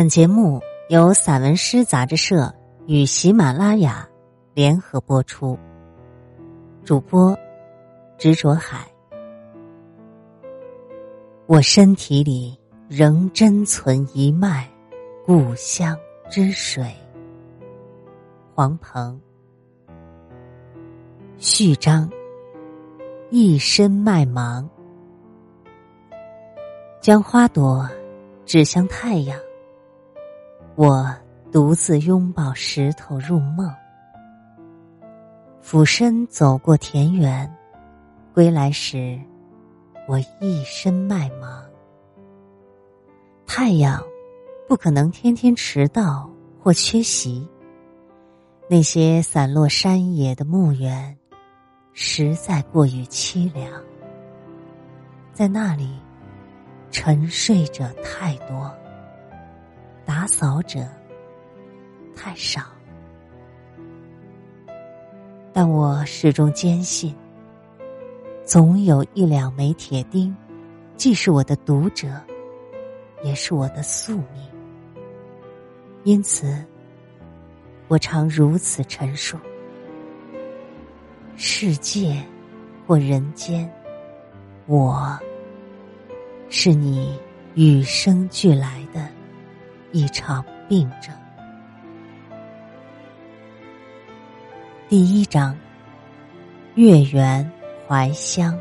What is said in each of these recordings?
本节目由散文诗杂志社与喜马拉雅联合播出，主播执着海。我身体里仍珍存一脉故乡之水。黄鹏，序章：一身麦芒，将花朵指向太阳。我独自拥抱石头入梦，俯身走过田园，归来时，我一身麦芒。太阳不可能天天迟到或缺席，那些散落山野的墓园，实在过于凄凉。在那里，沉睡着太多。打扫者太少，但我始终坚信，总有一两枚铁钉，既是我的读者，也是我的宿命。因此，我常如此陈述：世界或人间，我是你与生俱来的。一场病症。第一章：月圆怀乡。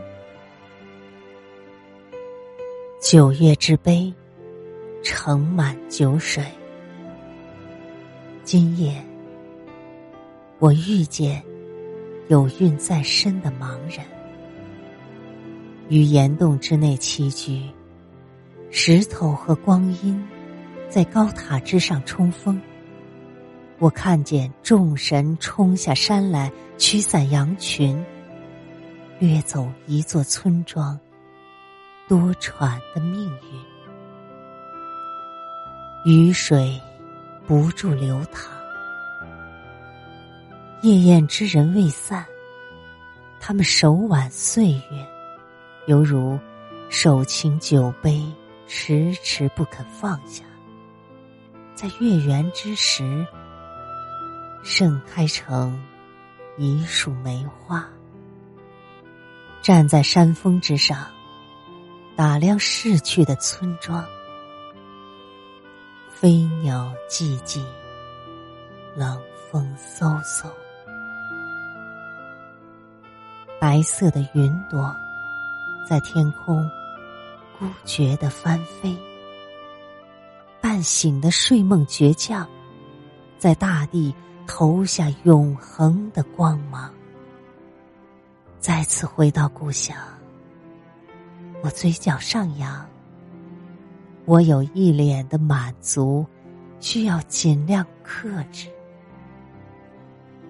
九月之杯，盛满酒水。今夜，我遇见有孕在身的盲人，于岩洞之内栖居，石头和光阴。在高塔之上冲锋，我看见众神冲下山来，驱散羊群，掠走一座村庄多舛的命运。雨水不住流淌，夜宴之人未散，他们手挽岁月，犹如手擎酒杯，迟迟不肯放下。在月圆之时，盛开成一束梅花。站在山峰之上，打量逝去的村庄，飞鸟寂寂，冷风嗖嗖，白色的云朵在天空孤绝的翻飞。半醒的睡梦倔强，在大地投下永恒的光芒。再次回到故乡，我嘴角上扬。我有一脸的满足，需要尽量克制。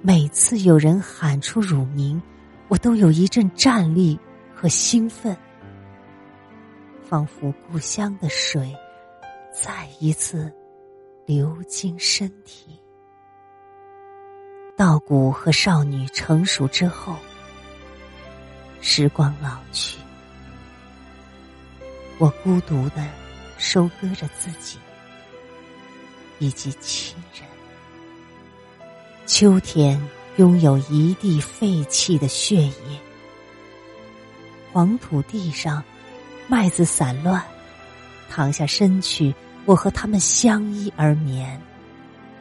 每次有人喊出乳名，我都有一阵战栗和兴奋，仿佛故乡的水。再一次流经身体，稻谷和少女成熟之后，时光老去，我孤独的收割着自己以及亲人。秋天拥有一地废弃的血液，黄土地上，麦子散乱。躺下身躯，我和他们相依而眠，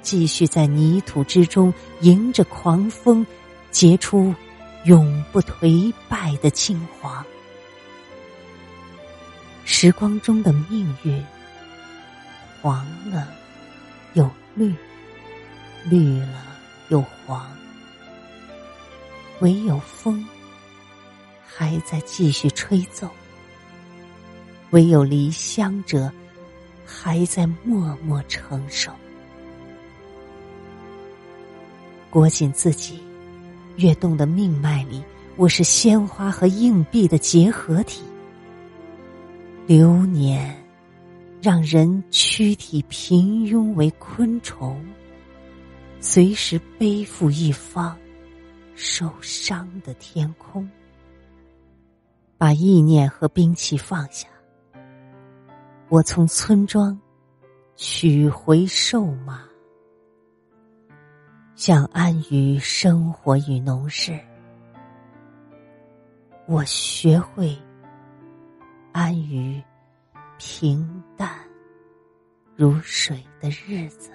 继续在泥土之中迎着狂风，结出永不颓败的金黄。时光中的命运，黄了又绿，绿了又黄，唯有风还在继续吹奏。唯有离乡者，还在默默承受。裹紧自己，跃动的命脉里，我是鲜花和硬币的结合体。流年，让人躯体平庸为昆虫，随时背负一方受伤的天空。把意念和兵器放下。我从村庄取回瘦马，想安于生活与农事。我学会安于平淡如水的日子。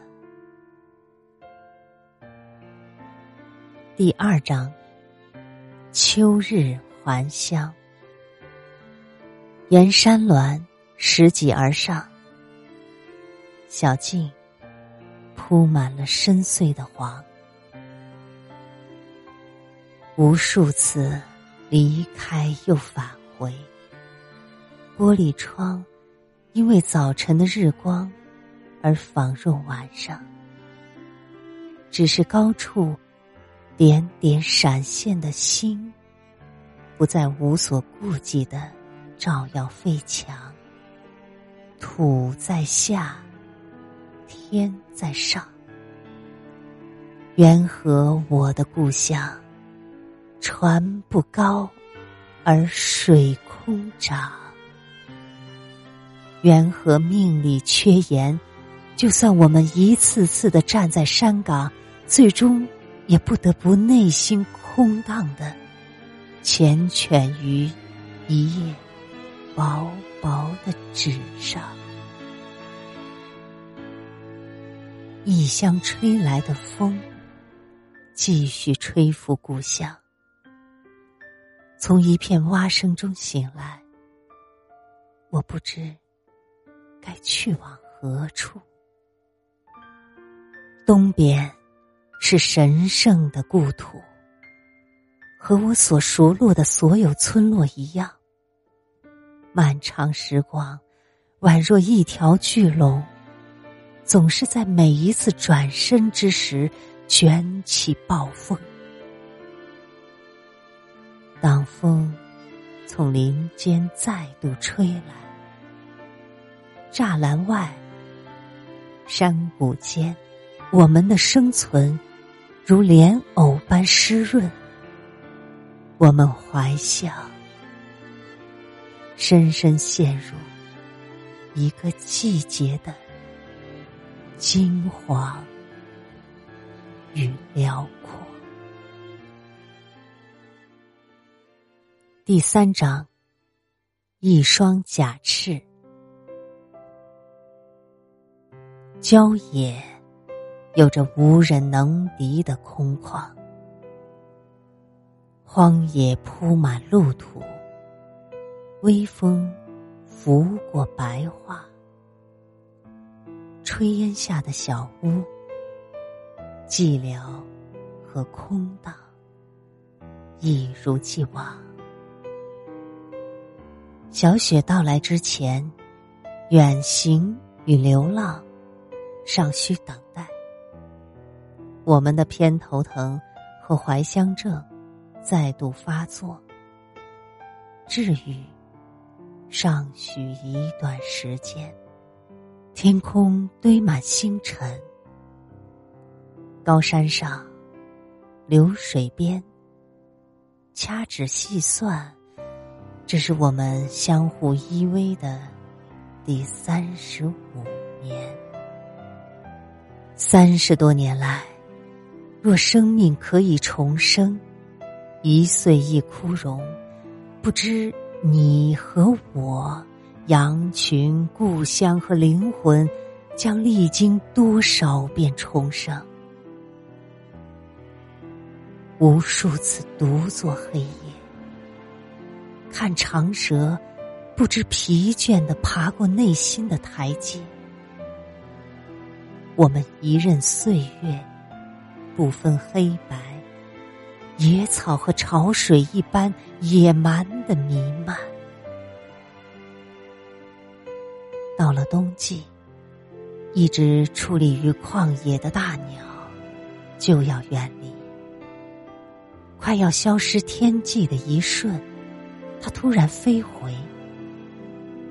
第二章，秋日还乡。沿山峦拾级而上。小径铺满了深邃的黄，无数次离开又返回。玻璃窗因为早晨的日光而仿若晚上，只是高处点点闪现的星，不再无所顾忌的照耀飞墙。土在下。天在上，缘何我的故乡，船不高，而水空长？缘何命里缺盐？就算我们一次次的站在山岗，最终也不得不内心空荡的缱绻于一夜薄薄的纸上。异乡吹来的风，继续吹拂故乡。从一片蛙声中醒来，我不知该去往何处。东边是神圣的故土，和我所熟络的所有村落一样。漫长时光，宛若一条巨龙。总是在每一次转身之时卷起暴风。当风从林间再度吹来，栅栏外、山谷间，我们的生存如莲藕般湿润。我们怀想，深深陷入一个季节的。金黄与辽阔。第三章，一双假翅。郊野有着无人能敌的空旷，荒野铺满路土，微风拂过白桦。炊烟下的小屋，寂寥和空荡，一如既往。小雪到来之前，远行与流浪尚需等待。我们的偏头疼和怀乡症再度发作，治愈尚需一段时间。天空堆满星辰，高山上，流水边，掐指细算，这是我们相互依偎的第三十五年。三十多年来，若生命可以重生，一岁一枯荣，不知你和我。羊群、故乡和灵魂，将历经多少遍重生？无数次独坐黑夜，看长蛇不知疲倦的爬过内心的台阶。我们一任岁月，不分黑白，野草和潮水一般野蛮的弥漫。到了冬季，一只矗立于旷野的大鸟就要远离，快要消失天际的一瞬，它突然飞回，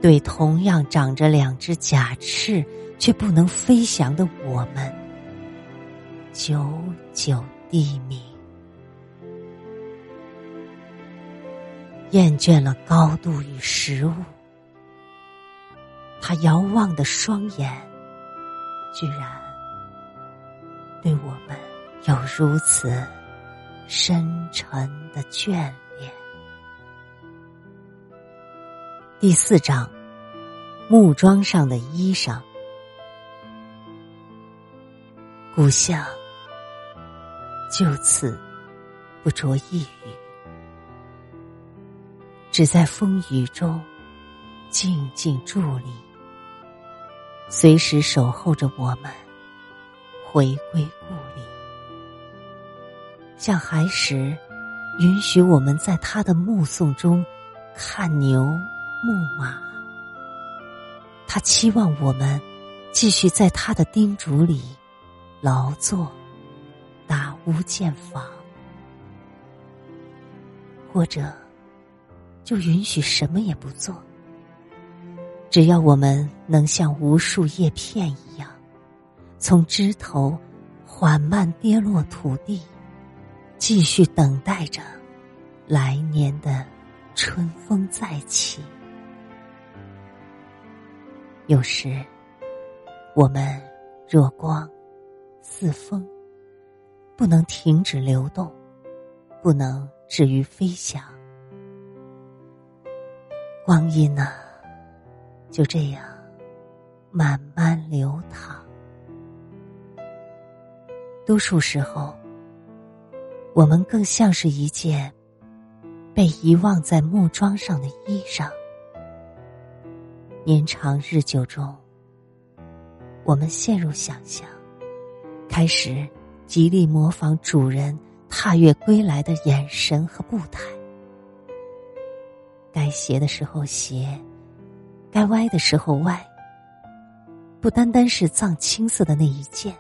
对同样长着两只甲翅却不能飞翔的我们，久久低鸣。厌倦了高度与食物。他遥望的双眼，居然对我们有如此深沉的眷恋。第四章，木桩上的衣裳，故乡就此不着一语，只在风雨中静静伫立。随时守候着我们回归故里，像孩时允许我们在他的目送中看牛牧马。他期望我们继续在他的叮嘱里劳作、打屋建房，或者就允许什么也不做。只要我们能像无数叶片一样，从枝头缓慢跌落土地，继续等待着来年的春风再起。有时，我们若光似风，不能停止流动，不能止于飞翔。光阴啊！就这样，慢慢流淌。多数时候，我们更像是一件被遗忘在木桩上的衣裳。年长日久中，我们陷入想象，开始极力模仿主人踏月归来的眼神和步态。斜的时候斜。该歪的时候歪，不单单是藏青色的那一件，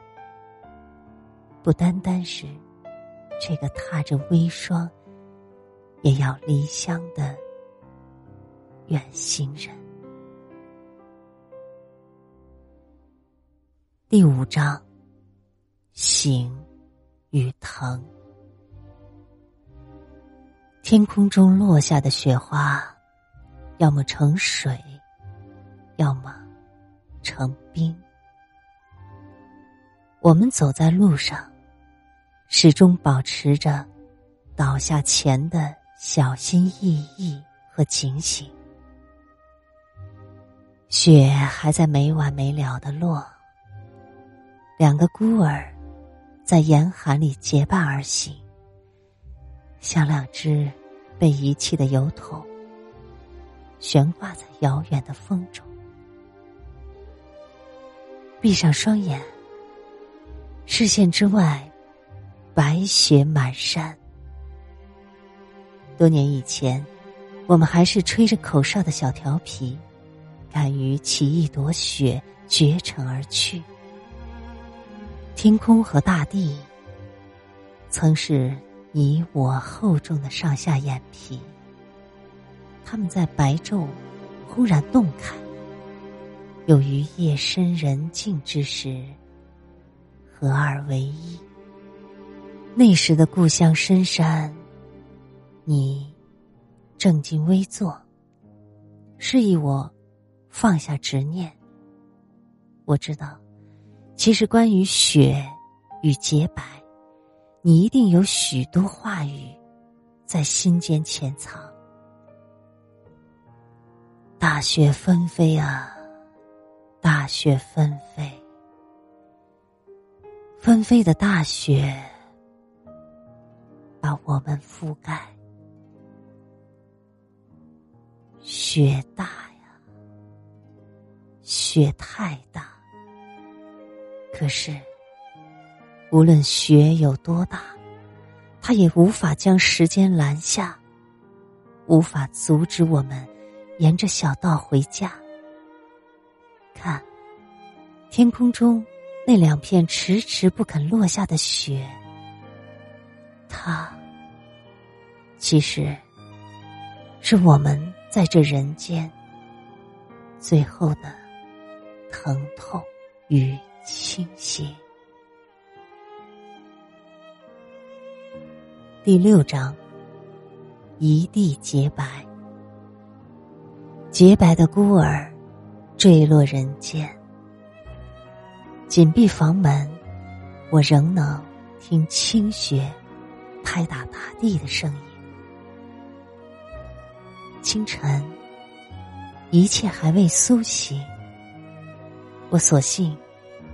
不单单是这个踏着微霜也要离乡的远行人。第五章，行与疼。天空中落下的雪花，要么成水。要么成冰。我们走在路上，始终保持着倒下前的小心翼翼和警醒。雪还在没完没了的落，两个孤儿在严寒里结伴而行，像两只被遗弃的油桶，悬挂在遥远的风中。闭上双眼，视线之外，白雪满山。多年以前，我们还是吹着口哨的小调皮，敢于骑一朵雪绝尘而去。天空和大地，曾是你我厚重的上下眼皮，他们在白昼忽然动开。又于夜深人静之时，合二为一。那时的故乡深山，你正襟危坐，示意我放下执念。我知道，其实关于雪与洁白，你一定有许多话语在心间潜藏。大雪纷飞啊！大雪纷飞，纷飞的大雪把我们覆盖。雪大呀，雪太大。可是，无论雪有多大，它也无法将时间拦下，无法阻止我们沿着小道回家。看，天空中那两片迟迟不肯落下的雪，它其实是我们在这人间最后的疼痛与倾斜。第六章，一地洁白，洁白的孤儿。坠落人间，紧闭房门，我仍能听清雪拍打大地的声音。清晨，一切还未苏醒，我索性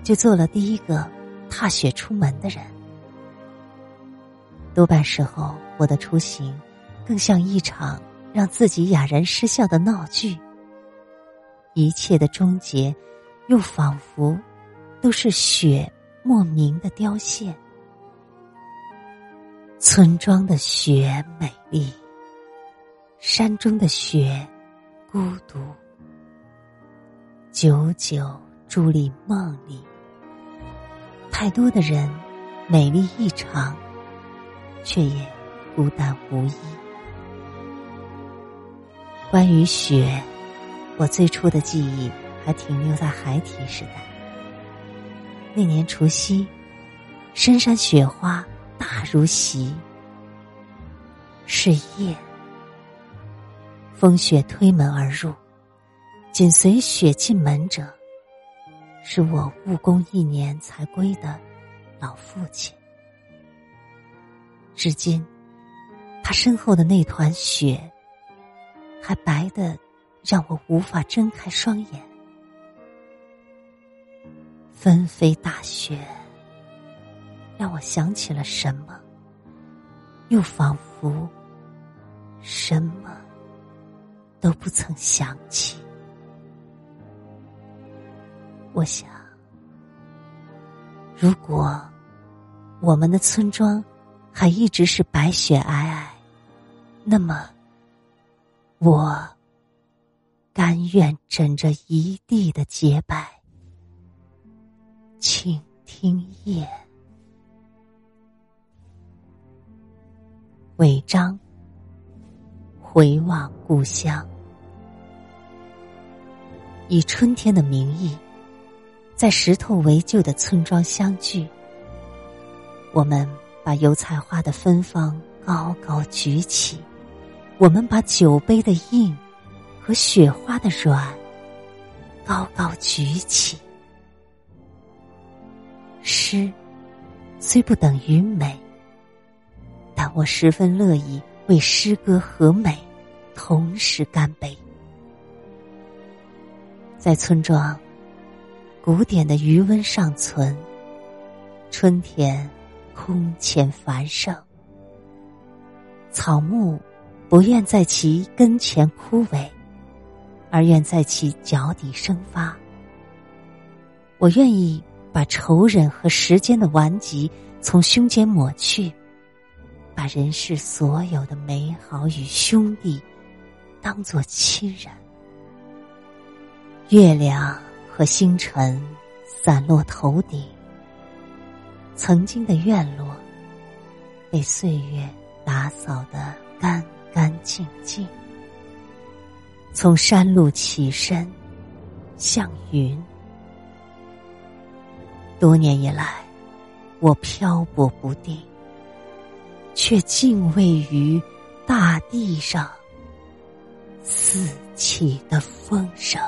就做了第一个踏雪出门的人。多半时候，我的出行更像一场让自己哑然失笑的闹剧。一切的终结，又仿佛都是雪莫名的凋谢。村庄的雪美丽，山中的雪孤独。久久伫立梦里，太多的人美丽异常，却也孤单无依。关于雪。我最初的记忆还停留在孩提时代。那年除夕，深山雪花大如席，是夜。风雪推门而入，紧随雪进门者，是我务工一年才归的老父亲。至今，他身后的那团雪，还白的。让我无法睁开双眼。纷飞大雪，让我想起了什么，又仿佛什么都不曾想起。我想，如果我们的村庄还一直是白雪皑皑，那么我。甘愿枕着一地的洁白，倾听夜。违章，回望故乡，以春天的名义，在石头为旧的村庄相聚。我们把油菜花的芬芳高高举起，我们把酒杯的硬。和雪花的软，高高举起。诗虽不等于美，但我十分乐意为诗歌和美同时干杯。在村庄，古典的余温尚存，春天空前繁盛，草木不愿在其跟前枯萎。而愿在其脚底生发。我愿意把仇人和时间的顽疾从胸间抹去，把人世所有的美好与兄弟当作亲人。月亮和星辰散落头顶，曾经的院落被岁月打扫的干干净净。从山路起身，向云。多年以来，我漂泊不定，却敬畏于大地上四起的风声。